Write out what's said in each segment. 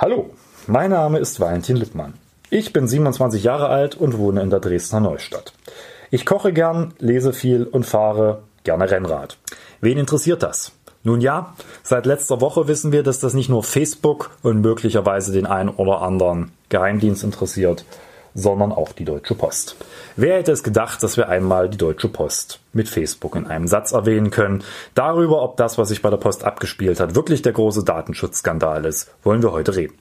Hallo, mein Name ist Valentin Lippmann. Ich bin 27 Jahre alt und wohne in der Dresdner Neustadt. Ich koche gern, lese viel und fahre gerne Rennrad. Wen interessiert das? Nun ja, seit letzter Woche wissen wir, dass das nicht nur Facebook und möglicherweise den einen oder anderen Geheimdienst interessiert, sondern auch die Deutsche Post. Wer hätte es gedacht, dass wir einmal die Deutsche Post mit Facebook in einem Satz erwähnen können? Darüber, ob das, was sich bei der Post abgespielt hat, wirklich der große Datenschutzskandal ist, wollen wir heute reden.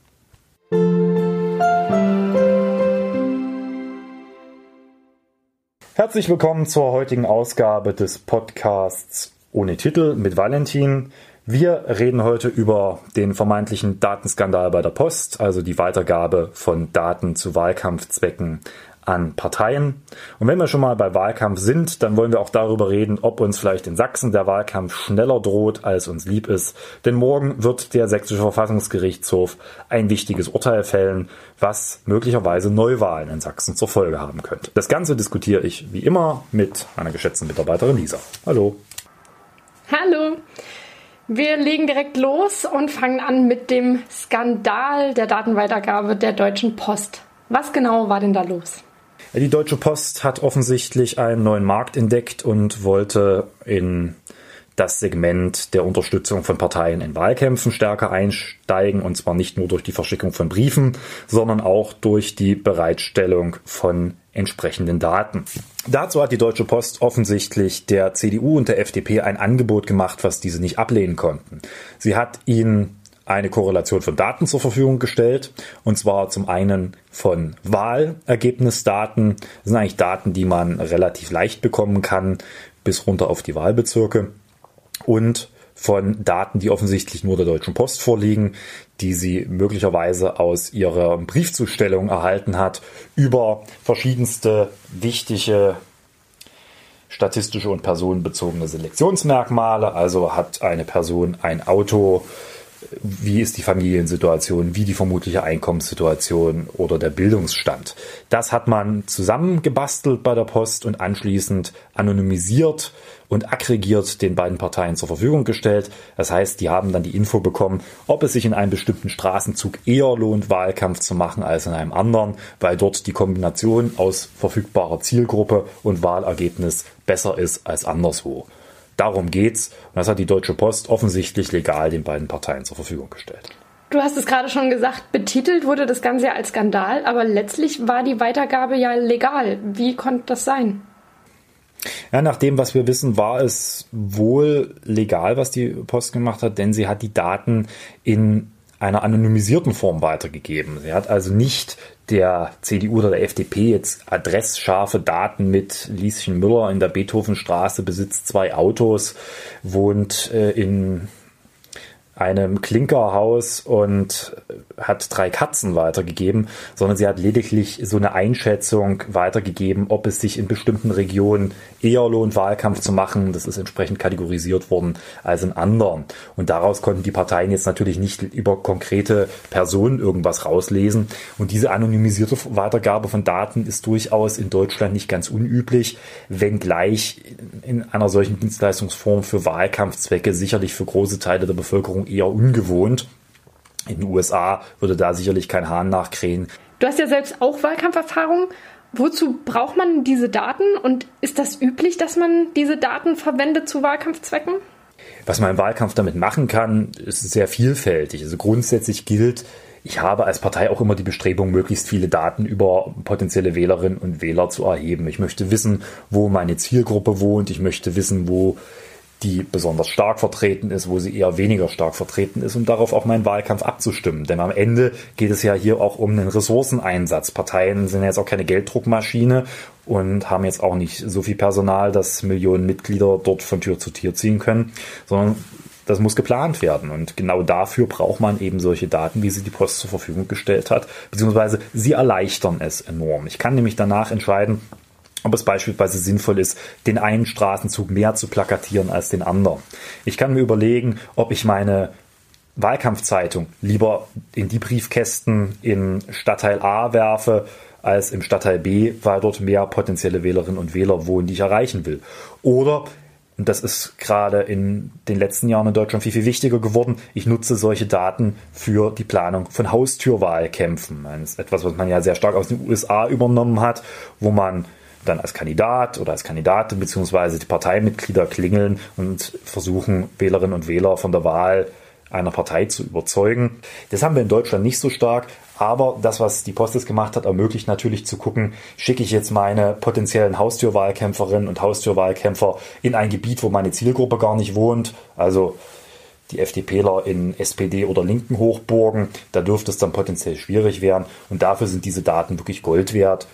Herzlich willkommen zur heutigen Ausgabe des Podcasts ohne Titel mit Valentin. Wir reden heute über den vermeintlichen Datenskandal bei der Post, also die Weitergabe von Daten zu Wahlkampfzwecken an Parteien. Und wenn wir schon mal bei Wahlkampf sind, dann wollen wir auch darüber reden, ob uns vielleicht in Sachsen der Wahlkampf schneller droht, als uns lieb ist. Denn morgen wird der sächsische Verfassungsgerichtshof ein wichtiges Urteil fällen, was möglicherweise Neuwahlen in Sachsen zur Folge haben könnte. Das Ganze diskutiere ich wie immer mit meiner geschätzten Mitarbeiterin Lisa. Hallo. Hallo. Wir legen direkt los und fangen an mit dem Skandal der Datenweitergabe der Deutschen Post. Was genau war denn da los? Die Deutsche Post hat offensichtlich einen neuen Markt entdeckt und wollte in das Segment der Unterstützung von Parteien in Wahlkämpfen stärker einsteigen, und zwar nicht nur durch die Verschickung von Briefen, sondern auch durch die Bereitstellung von entsprechenden Daten. Dazu hat die Deutsche Post offensichtlich der CDU und der FDP ein Angebot gemacht, was diese nicht ablehnen konnten. Sie hat ihnen eine Korrelation von Daten zur Verfügung gestellt. Und zwar zum einen von Wahlergebnisdaten. Das sind eigentlich Daten, die man relativ leicht bekommen kann, bis runter auf die Wahlbezirke und von Daten, die offensichtlich nur der Deutschen Post vorliegen, die sie möglicherweise aus ihrer Briefzustellung erhalten hat, über verschiedenste wichtige statistische und personenbezogene Selektionsmerkmale. Also hat eine Person ein Auto, wie ist die Familiensituation, wie die vermutliche Einkommenssituation oder der Bildungsstand. Das hat man zusammengebastelt bei der Post und anschließend anonymisiert und aggregiert den beiden Parteien zur Verfügung gestellt. Das heißt, die haben dann die Info bekommen, ob es sich in einem bestimmten Straßenzug eher lohnt, Wahlkampf zu machen als in einem anderen, weil dort die Kombination aus verfügbarer Zielgruppe und Wahlergebnis besser ist als anderswo. Darum geht's. Und das hat die Deutsche Post offensichtlich legal den beiden Parteien zur Verfügung gestellt. Du hast es gerade schon gesagt, betitelt wurde das Ganze ja als Skandal, aber letztlich war die Weitergabe ja legal. Wie konnte das sein? Ja, nach dem, was wir wissen, war es wohl legal, was die Post gemacht hat, denn sie hat die Daten in einer anonymisierten Form weitergegeben. Sie hat also nicht der CDU oder der FDP jetzt adressscharfe Daten mit Lieschen Müller in der Beethovenstraße, besitzt zwei Autos, wohnt äh, in einem Klinkerhaus und hat drei Katzen weitergegeben, sondern sie hat lediglich so eine Einschätzung weitergegeben, ob es sich in bestimmten Regionen eher lohnt, Wahlkampf zu machen. Das ist entsprechend kategorisiert worden als in anderen. Und daraus konnten die Parteien jetzt natürlich nicht über konkrete Personen irgendwas rauslesen. Und diese anonymisierte Weitergabe von Daten ist durchaus in Deutschland nicht ganz unüblich, wenngleich in einer solchen Dienstleistungsform für Wahlkampfzwecke sicherlich für große Teile der Bevölkerung eher ungewohnt. In den USA würde da sicherlich kein Hahn nachkrähen. Du hast ja selbst auch Wahlkampferfahrung. Wozu braucht man diese Daten und ist das üblich, dass man diese Daten verwendet zu Wahlkampfzwecken? Was man im Wahlkampf damit machen kann, ist sehr vielfältig. Also grundsätzlich gilt, ich habe als Partei auch immer die Bestrebung, möglichst viele Daten über potenzielle Wählerinnen und Wähler zu erheben. Ich möchte wissen, wo meine Zielgruppe wohnt. Ich möchte wissen, wo die besonders stark vertreten ist, wo sie eher weniger stark vertreten ist, um darauf auch meinen Wahlkampf abzustimmen. Denn am Ende geht es ja hier auch um einen Ressourceneinsatz. Parteien sind jetzt auch keine Gelddruckmaschine und haben jetzt auch nicht so viel Personal, dass Millionen Mitglieder dort von Tür zu Tür ziehen können, sondern das muss geplant werden. Und genau dafür braucht man eben solche Daten, wie sie die Post zur Verfügung gestellt hat, beziehungsweise sie erleichtern es enorm. Ich kann nämlich danach entscheiden, ob es beispielsweise sinnvoll ist, den einen Straßenzug mehr zu plakatieren als den anderen. Ich kann mir überlegen, ob ich meine Wahlkampfzeitung lieber in die Briefkästen im Stadtteil A werfe als im Stadtteil B, weil dort mehr potenzielle Wählerinnen und Wähler wohnen, die ich erreichen will. Oder und das ist gerade in den letzten Jahren in Deutschland viel, viel wichtiger geworden. Ich nutze solche Daten für die Planung von Haustürwahlkämpfen. Das ist etwas, was man ja sehr stark aus den USA übernommen hat, wo man dann als Kandidat oder als Kandidatin beziehungsweise die Parteimitglieder klingeln und versuchen, Wählerinnen und Wähler von der Wahl einer Partei zu überzeugen. Das haben wir in Deutschland nicht so stark, aber das, was die Post jetzt gemacht hat, ermöglicht natürlich zu gucken, schicke ich jetzt meine potenziellen Haustürwahlkämpferinnen und Haustürwahlkämpfer in ein Gebiet, wo meine Zielgruppe gar nicht wohnt, also die FDPler in SPD oder linken Hochburgen, da dürfte es dann potenziell schwierig werden und dafür sind diese Daten wirklich Gold wert.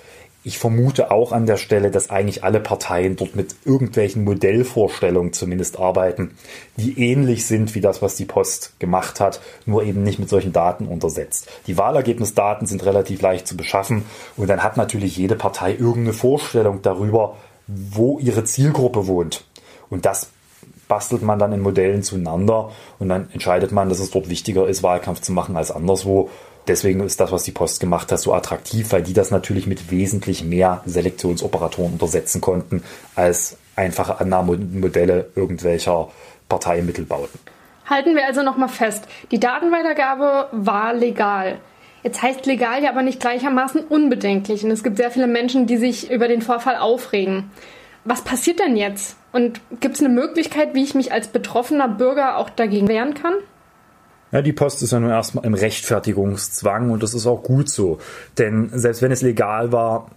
Ich vermute auch an der Stelle, dass eigentlich alle Parteien dort mit irgendwelchen Modellvorstellungen zumindest arbeiten, die ähnlich sind wie das, was die Post gemacht hat, nur eben nicht mit solchen Daten untersetzt. Die Wahlergebnisdaten sind relativ leicht zu beschaffen und dann hat natürlich jede Partei irgendeine Vorstellung darüber, wo ihre Zielgruppe wohnt. Und das bastelt man dann in Modellen zueinander und dann entscheidet man, dass es dort wichtiger ist, Wahlkampf zu machen als anderswo deswegen ist das, was die Post gemacht hat, so attraktiv, weil die das natürlich mit wesentlich mehr Selektionsoperatoren untersetzen konnten als einfache Annahmemodelle irgendwelcher Parteimittelbauten. Halten wir also nochmal fest, die Datenweitergabe war legal. Jetzt heißt legal ja aber nicht gleichermaßen unbedenklich und es gibt sehr viele Menschen, die sich über den Vorfall aufregen. Was passiert denn jetzt? Und gibt es eine Möglichkeit, wie ich mich als betroffener Bürger auch dagegen wehren kann? Ja, die Post ist ja nun erstmal im Rechtfertigungszwang und das ist auch gut so. Denn selbst wenn es legal war,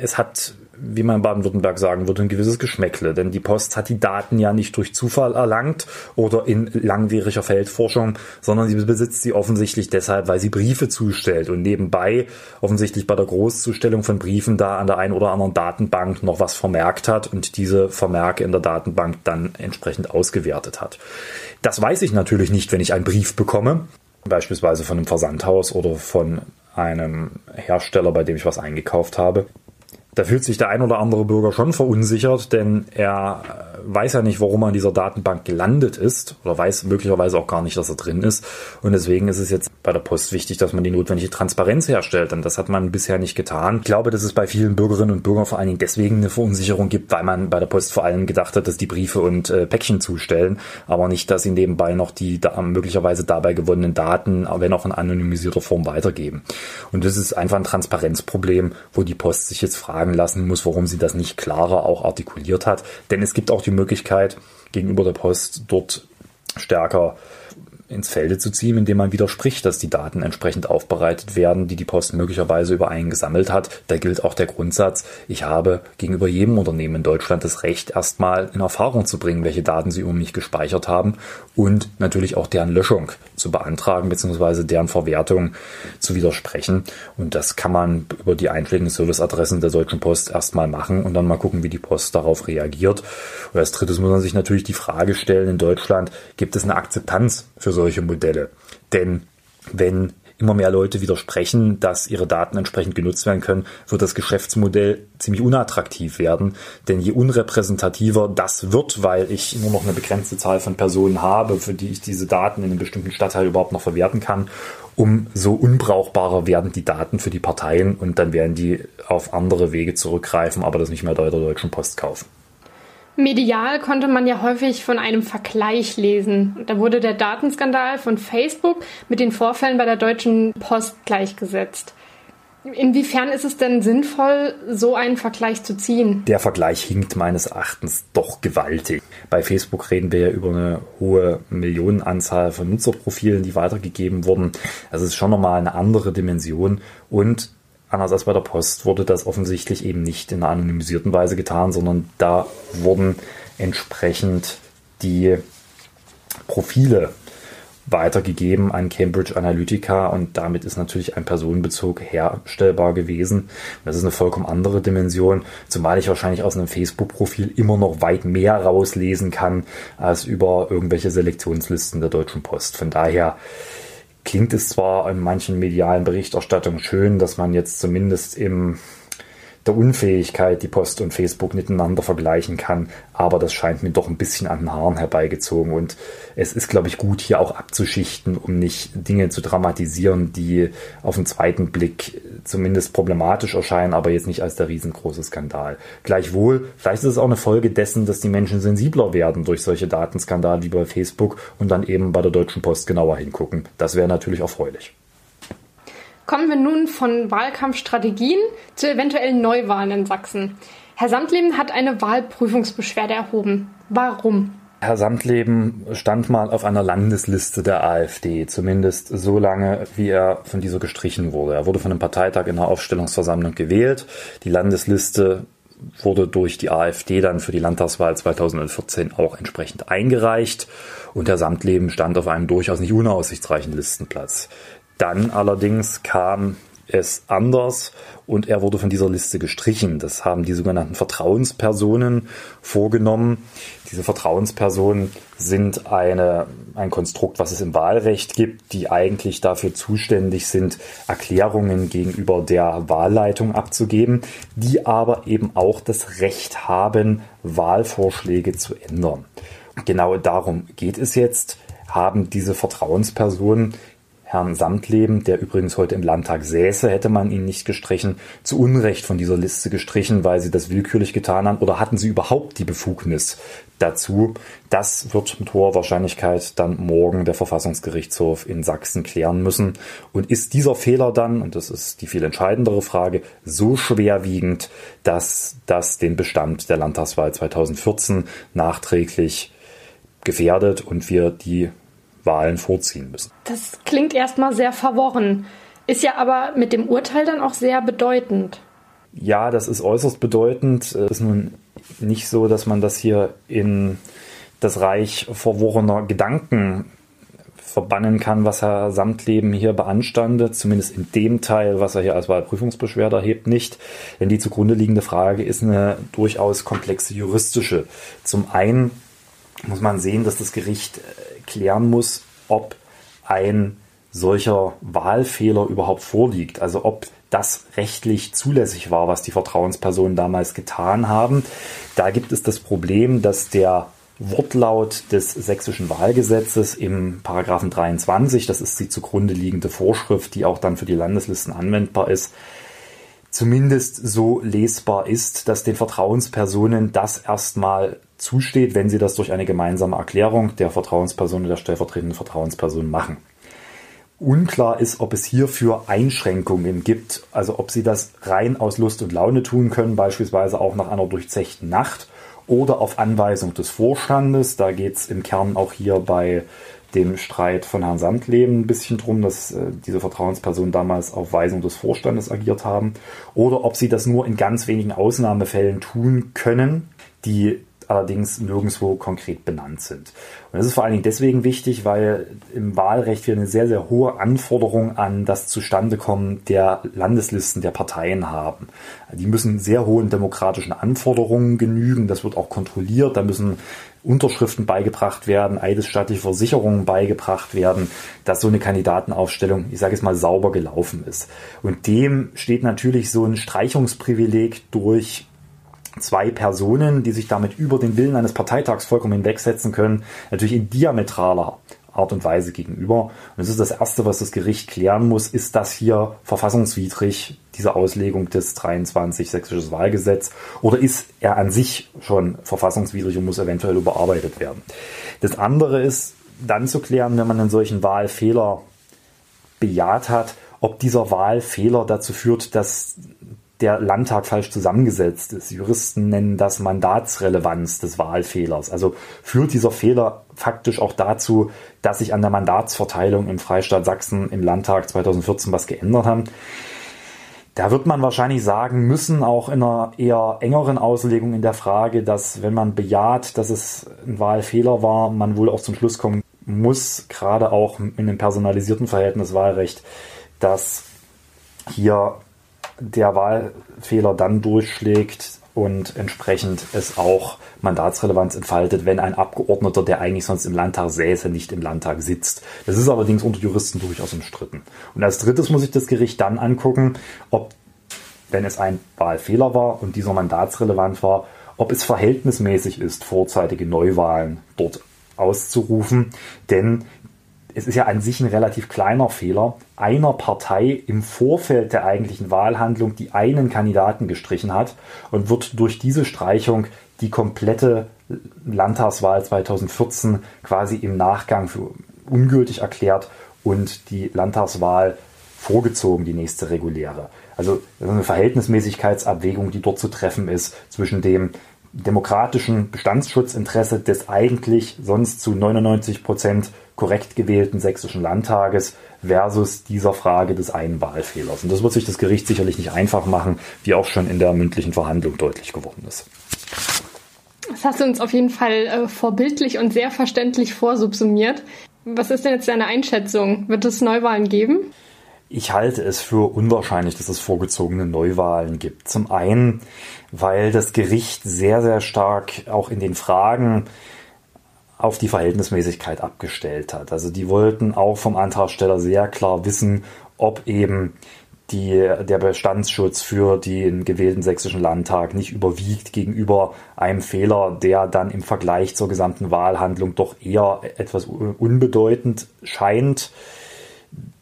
es hat wie man in Baden-Württemberg sagen würde, ein gewisses Geschmäckle. Denn die Post hat die Daten ja nicht durch Zufall erlangt oder in langwieriger Feldforschung, sondern sie besitzt sie offensichtlich deshalb, weil sie Briefe zustellt und nebenbei offensichtlich bei der Großzustellung von Briefen da an der einen oder anderen Datenbank noch was vermerkt hat und diese Vermerke in der Datenbank dann entsprechend ausgewertet hat. Das weiß ich natürlich nicht, wenn ich einen Brief bekomme, beispielsweise von einem Versandhaus oder von einem Hersteller, bei dem ich was eingekauft habe da fühlt sich der ein oder andere Bürger schon verunsichert, denn er weiß ja nicht, warum er in dieser Datenbank gelandet ist oder weiß möglicherweise auch gar nicht, dass er drin ist. Und deswegen ist es jetzt bei der Post wichtig, dass man die notwendige Transparenz herstellt. Und das hat man bisher nicht getan. Ich glaube, dass es bei vielen Bürgerinnen und Bürgern vor allen Dingen deswegen eine Verunsicherung gibt, weil man bei der Post vor allem gedacht hat, dass die Briefe und äh, Päckchen zustellen, aber nicht, dass sie nebenbei noch die da, möglicherweise dabei gewonnenen Daten, wenn auch in anonymisierter Form weitergeben. Und das ist einfach ein Transparenzproblem, wo die Post sich jetzt fragen lassen muss, warum sie das nicht klarer auch artikuliert hat. Denn es gibt auch die Möglichkeit, gegenüber der Post dort stärker ins Felde zu ziehen, indem man widerspricht, dass die Daten entsprechend aufbereitet werden, die die Post möglicherweise über einen gesammelt hat. Da gilt auch der Grundsatz, ich habe gegenüber jedem Unternehmen in Deutschland das Recht, erstmal in Erfahrung zu bringen, welche Daten sie um mich gespeichert haben und natürlich auch deren Löschung zu beantragen bzw. deren Verwertung zu widersprechen. Und das kann man über die einschlägigen Serviceadressen der Deutschen Post erstmal machen und dann mal gucken, wie die Post darauf reagiert. Und als drittes muss man sich natürlich die Frage stellen, in Deutschland gibt es eine Akzeptanz für solche Modelle. Denn wenn immer mehr Leute widersprechen, dass ihre Daten entsprechend genutzt werden können, wird das Geschäftsmodell ziemlich unattraktiv werden. Denn je unrepräsentativer das wird, weil ich nur noch eine begrenzte Zahl von Personen habe, für die ich diese Daten in einem bestimmten Stadtteil überhaupt noch verwerten kann, umso unbrauchbarer werden die Daten für die Parteien und dann werden die auf andere Wege zurückgreifen, aber das nicht mehr bei der Deutschen Post kaufen. Medial konnte man ja häufig von einem Vergleich lesen. Da wurde der Datenskandal von Facebook mit den Vorfällen bei der Deutschen Post gleichgesetzt. Inwiefern ist es denn sinnvoll, so einen Vergleich zu ziehen? Der Vergleich hinkt meines Erachtens doch gewaltig. Bei Facebook reden wir ja über eine hohe Millionenanzahl von Nutzerprofilen, die weitergegeben wurden. Das ist schon nochmal eine andere Dimension. Und anders als bei der Post wurde das offensichtlich eben nicht in einer anonymisierten Weise getan, sondern da wurden entsprechend die Profile weitergegeben an Cambridge Analytica und damit ist natürlich ein Personenbezug herstellbar gewesen. Das ist eine vollkommen andere Dimension, zumal ich wahrscheinlich aus einem Facebook-Profil immer noch weit mehr rauslesen kann als über irgendwelche Selektionslisten der Deutschen Post. Von daher klingt es zwar in manchen medialen Berichterstattungen schön, dass man jetzt zumindest im der Unfähigkeit die Post und Facebook miteinander vergleichen kann. Aber das scheint mir doch ein bisschen an den Haaren herbeigezogen. Und es ist, glaube ich, gut, hier auch abzuschichten, um nicht Dinge zu dramatisieren, die auf den zweiten Blick zumindest problematisch erscheinen, aber jetzt nicht als der riesengroße Skandal. Gleichwohl, vielleicht ist es auch eine Folge dessen, dass die Menschen sensibler werden durch solche Datenskandale wie bei Facebook und dann eben bei der Deutschen Post genauer hingucken. Das wäre natürlich erfreulich. Kommen wir nun von Wahlkampfstrategien zu eventuellen Neuwahlen in Sachsen. Herr Samtleben hat eine Wahlprüfungsbeschwerde erhoben. Warum? Herr Samtleben stand mal auf einer Landesliste der AfD, zumindest so lange, wie er von dieser gestrichen wurde. Er wurde von einem Parteitag in der Aufstellungsversammlung gewählt. Die Landesliste wurde durch die AfD dann für die Landtagswahl 2014 auch entsprechend eingereicht und Herr Samtleben stand auf einem durchaus nicht unaussichtsreichen Listenplatz. Dann allerdings kam es anders und er wurde von dieser Liste gestrichen. Das haben die sogenannten Vertrauenspersonen vorgenommen. Diese Vertrauenspersonen sind eine, ein Konstrukt, was es im Wahlrecht gibt, die eigentlich dafür zuständig sind, Erklärungen gegenüber der Wahlleitung abzugeben, die aber eben auch das Recht haben, Wahlvorschläge zu ändern. Genau darum geht es jetzt. Haben diese Vertrauenspersonen Herrn Samtleben, der übrigens heute im Landtag säße, hätte man ihn nicht gestrichen, zu Unrecht von dieser Liste gestrichen, weil sie das willkürlich getan haben oder hatten sie überhaupt die Befugnis dazu? Das wird mit hoher Wahrscheinlichkeit dann morgen der Verfassungsgerichtshof in Sachsen klären müssen. Und ist dieser Fehler dann, und das ist die viel entscheidendere Frage, so schwerwiegend, dass das den Bestand der Landtagswahl 2014 nachträglich gefährdet und wir die Wahlen vorziehen müssen. Das klingt erstmal sehr verworren, ist ja aber mit dem Urteil dann auch sehr bedeutend. Ja, das ist äußerst bedeutend. Es ist nun nicht so, dass man das hier in das Reich verworrener Gedanken verbannen kann, was Herr Samtleben hier beanstandet, zumindest in dem Teil, was er hier als Wahlprüfungsbeschwerde erhebt, nicht. Denn die zugrunde liegende Frage ist eine durchaus komplexe juristische. Zum einen muss man sehen, dass das Gericht klären muss, ob ein solcher Wahlfehler überhaupt vorliegt. Also ob das rechtlich zulässig war, was die Vertrauenspersonen damals getan haben. Da gibt es das Problem, dass der Wortlaut des sächsischen Wahlgesetzes im Paragraphen 23, das ist die zugrunde liegende Vorschrift, die auch dann für die Landeslisten anwendbar ist, zumindest so lesbar ist, dass den Vertrauenspersonen das erstmal zusteht, wenn sie das durch eine gemeinsame Erklärung der Vertrauensperson und der stellvertretenden Vertrauensperson machen. Unklar ist, ob es hierfür Einschränkungen gibt, also ob sie das rein aus Lust und Laune tun können, beispielsweise auch nach einer durchzechten Nacht oder auf Anweisung des Vorstandes. Da geht es im Kern auch hier bei dem Streit von Herrn Samtleben ein bisschen drum, dass äh, diese Vertrauenspersonen damals auf Weisung des Vorstandes agiert haben. Oder ob sie das nur in ganz wenigen Ausnahmefällen tun können, die allerdings nirgendwo konkret benannt sind. Und das ist vor allen Dingen deswegen wichtig, weil im Wahlrecht wir eine sehr, sehr hohe Anforderung an das Zustandekommen der Landeslisten der Parteien haben. Die müssen sehr hohen demokratischen Anforderungen genügen. Das wird auch kontrolliert. Da müssen Unterschriften beigebracht werden, eidesstattliche Versicherungen beigebracht werden, dass so eine Kandidatenaufstellung, ich sage es mal, sauber gelaufen ist. Und dem steht natürlich so ein Streichungsprivileg durch zwei Personen, die sich damit über den Willen eines Parteitags vollkommen hinwegsetzen können, natürlich in diametraler Art und Weise gegenüber. Und das ist das Erste, was das Gericht klären muss, ist das hier verfassungswidrig, diese Auslegung des 23 sächsisches Wahlgesetz, oder ist er an sich schon verfassungswidrig und muss eventuell überarbeitet werden. Das andere ist dann zu klären, wenn man einen solchen Wahlfehler bejaht hat, ob dieser Wahlfehler dazu führt, dass der Landtag falsch zusammengesetzt ist. Juristen nennen das Mandatsrelevanz des Wahlfehlers. Also führt dieser Fehler faktisch auch dazu, dass sich an der Mandatsverteilung im Freistaat Sachsen im Landtag 2014 was geändert haben. Da wird man wahrscheinlich sagen müssen, auch in einer eher engeren Auslegung in der Frage, dass wenn man bejaht, dass es ein Wahlfehler war, man wohl auch zum Schluss kommen muss, gerade auch in einem personalisierten Verhältnis Wahlrecht, dass hier der Wahlfehler dann durchschlägt und entsprechend es auch Mandatsrelevanz entfaltet, wenn ein Abgeordneter, der eigentlich sonst im Landtag säße, nicht im Landtag sitzt. Das ist allerdings unter Juristen durchaus umstritten. Und als drittes muss sich das Gericht dann angucken, ob wenn es ein Wahlfehler war und dieser mandatsrelevant war, ob es verhältnismäßig ist, vorzeitige Neuwahlen dort auszurufen. Denn es ist ja an sich ein relativ kleiner Fehler, einer Partei im Vorfeld der eigentlichen Wahlhandlung die einen Kandidaten gestrichen hat und wird durch diese Streichung die komplette Landtagswahl 2014 quasi im Nachgang für ungültig erklärt und die Landtagswahl vorgezogen, die nächste reguläre. Also eine Verhältnismäßigkeitsabwägung, die dort zu treffen ist zwischen dem demokratischen Bestandsschutzinteresse des eigentlich sonst zu 99 Prozent korrekt gewählten sächsischen Landtages versus dieser Frage des einen Wahlfehlers. Und das wird sich das Gericht sicherlich nicht einfach machen, wie auch schon in der mündlichen Verhandlung deutlich geworden ist. Das hast du uns auf jeden Fall äh, vorbildlich und sehr verständlich vorsubsumiert. Was ist denn jetzt deine Einschätzung? Wird es Neuwahlen geben? Ich halte es für unwahrscheinlich, dass es vorgezogene Neuwahlen gibt. Zum einen, weil das Gericht sehr, sehr stark auch in den Fragen auf die Verhältnismäßigkeit abgestellt hat. Also die wollten auch vom Antragsteller sehr klar wissen, ob eben die, der Bestandsschutz für den gewählten sächsischen Landtag nicht überwiegt gegenüber einem Fehler, der dann im Vergleich zur gesamten Wahlhandlung doch eher etwas unbedeutend scheint.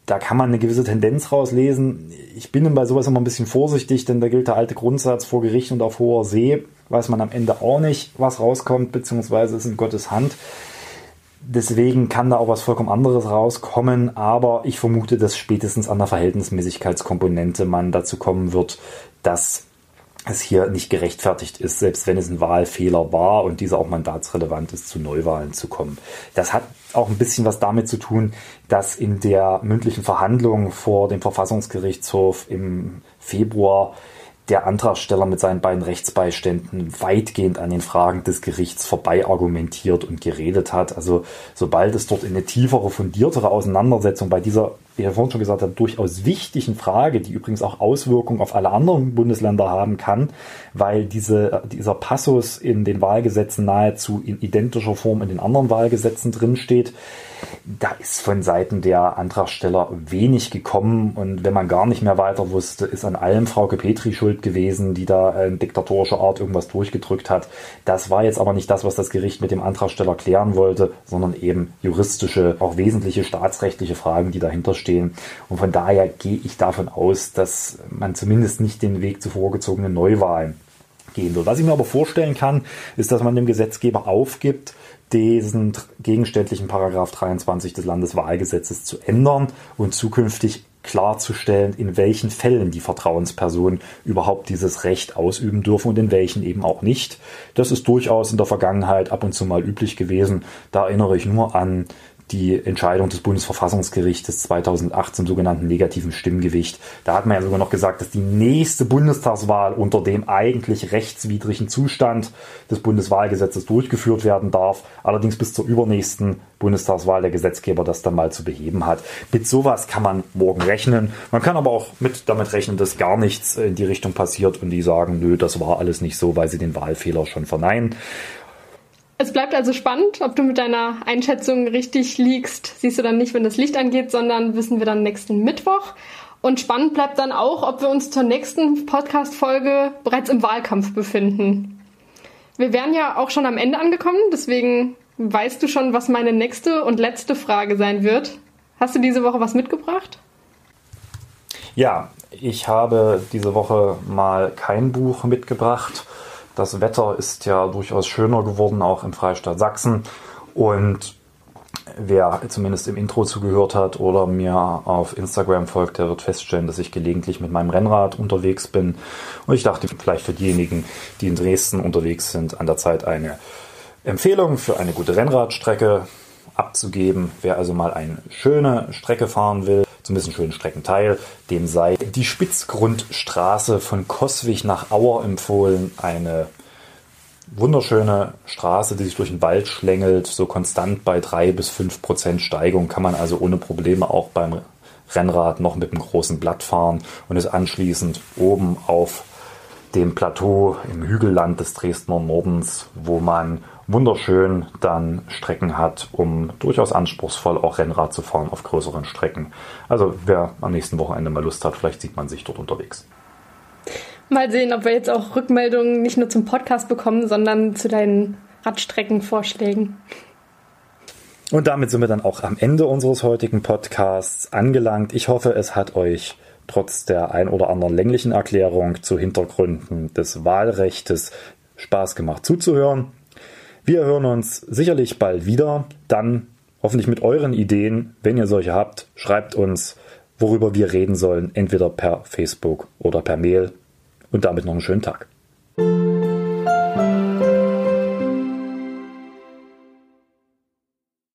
Da kann man eine gewisse Tendenz rauslesen. Ich bin bei sowas immer ein bisschen vorsichtig, denn da gilt der alte Grundsatz vor Gericht und auf hoher See. Weiß man am Ende auch nicht, was rauskommt, beziehungsweise ist in Gottes Hand. Deswegen kann da auch was vollkommen anderes rauskommen, aber ich vermute, dass spätestens an der Verhältnismäßigkeitskomponente man dazu kommen wird, dass es hier nicht gerechtfertigt ist, selbst wenn es ein Wahlfehler war und dieser auch mandatsrelevant ist, zu Neuwahlen zu kommen. Das hat auch ein bisschen was damit zu tun, dass in der mündlichen Verhandlung vor dem Verfassungsgerichtshof im Februar der Antragsteller mit seinen beiden Rechtsbeiständen weitgehend an den Fragen des Gerichts vorbei argumentiert und geredet hat. Also sobald es dort in eine tiefere, fundiertere Auseinandersetzung bei dieser wie ich vorhin schon gesagt habe, durchaus wichtigen Frage, die übrigens auch Auswirkungen auf alle anderen Bundesländer haben kann, weil diese, dieser Passus in den Wahlgesetzen nahezu in identischer Form in den anderen Wahlgesetzen drinsteht. Da ist von Seiten der Antragsteller wenig gekommen und wenn man gar nicht mehr weiter wusste, ist an allem Frauke Petri schuld gewesen, die da in diktatorischer Art irgendwas durchgedrückt hat. Das war jetzt aber nicht das, was das Gericht mit dem Antragsteller klären wollte, sondern eben juristische, auch wesentliche staatsrechtliche Fragen, die dahinter stehen. Und von daher gehe ich davon aus, dass man zumindest nicht den Weg zu vorgezogenen Neuwahlen gehen wird. Was ich mir aber vorstellen kann, ist, dass man dem Gesetzgeber aufgibt, diesen gegenständlichen Paragraph 23 des Landeswahlgesetzes zu ändern und zukünftig klarzustellen, in welchen Fällen die Vertrauenspersonen überhaupt dieses Recht ausüben dürfen und in welchen eben auch nicht. Das ist durchaus in der Vergangenheit ab und zu mal üblich gewesen. Da erinnere ich nur an die Entscheidung des Bundesverfassungsgerichtes 2008 zum sogenannten negativen Stimmgewicht. Da hat man ja sogar noch gesagt, dass die nächste Bundestagswahl unter dem eigentlich rechtswidrigen Zustand des Bundeswahlgesetzes durchgeführt werden darf. Allerdings bis zur übernächsten Bundestagswahl der Gesetzgeber das dann mal zu beheben hat. Mit sowas kann man morgen rechnen. Man kann aber auch mit damit rechnen, dass gar nichts in die Richtung passiert und die sagen, nö, das war alles nicht so, weil sie den Wahlfehler schon verneinen. Es bleibt also spannend, ob du mit deiner Einschätzung richtig liegst. Siehst du dann nicht, wenn das Licht angeht, sondern wissen wir dann nächsten Mittwoch. Und spannend bleibt dann auch, ob wir uns zur nächsten Podcast-Folge bereits im Wahlkampf befinden. Wir wären ja auch schon am Ende angekommen, deswegen weißt du schon, was meine nächste und letzte Frage sein wird. Hast du diese Woche was mitgebracht? Ja, ich habe diese Woche mal kein Buch mitgebracht das Wetter ist ja durchaus schöner geworden, auch im Freistaat Sachsen. Und wer zumindest im Intro zugehört hat oder mir auf Instagram folgt, der wird feststellen, dass ich gelegentlich mit meinem Rennrad unterwegs bin. Und ich dachte, vielleicht für diejenigen, die in Dresden unterwegs sind, an der Zeit eine Empfehlung für eine gute Rennradstrecke abzugeben. Wer also mal eine schöne Strecke fahren will, zumindest einen schönen Streckenteil. Dem sei die Spitzgrundstraße von Koswig nach Auer empfohlen. Eine wunderschöne Straße, die sich durch den Wald schlängelt, so konstant bei drei bis fünf Prozent Steigung kann man also ohne Probleme auch beim Rennrad noch mit einem großen Blatt fahren und ist anschließend oben auf dem Plateau im Hügelland des Dresdner Nordens, wo man wunderschön dann Strecken hat, um durchaus anspruchsvoll auch Rennrad zu fahren auf größeren Strecken. Also wer am nächsten Wochenende mal Lust hat, vielleicht sieht man sich dort unterwegs. Mal sehen, ob wir jetzt auch Rückmeldungen nicht nur zum Podcast bekommen, sondern zu deinen Radstreckenvorschlägen. Und damit sind wir dann auch am Ende unseres heutigen Podcasts angelangt. Ich hoffe, es hat euch trotz der ein oder anderen länglichen Erklärung zu Hintergründen des Wahlrechtes Spaß gemacht zuzuhören. Wir hören uns sicherlich bald wieder, dann hoffentlich mit euren Ideen. Wenn ihr solche habt, schreibt uns, worüber wir reden sollen, entweder per Facebook oder per Mail. Und damit noch einen schönen Tag.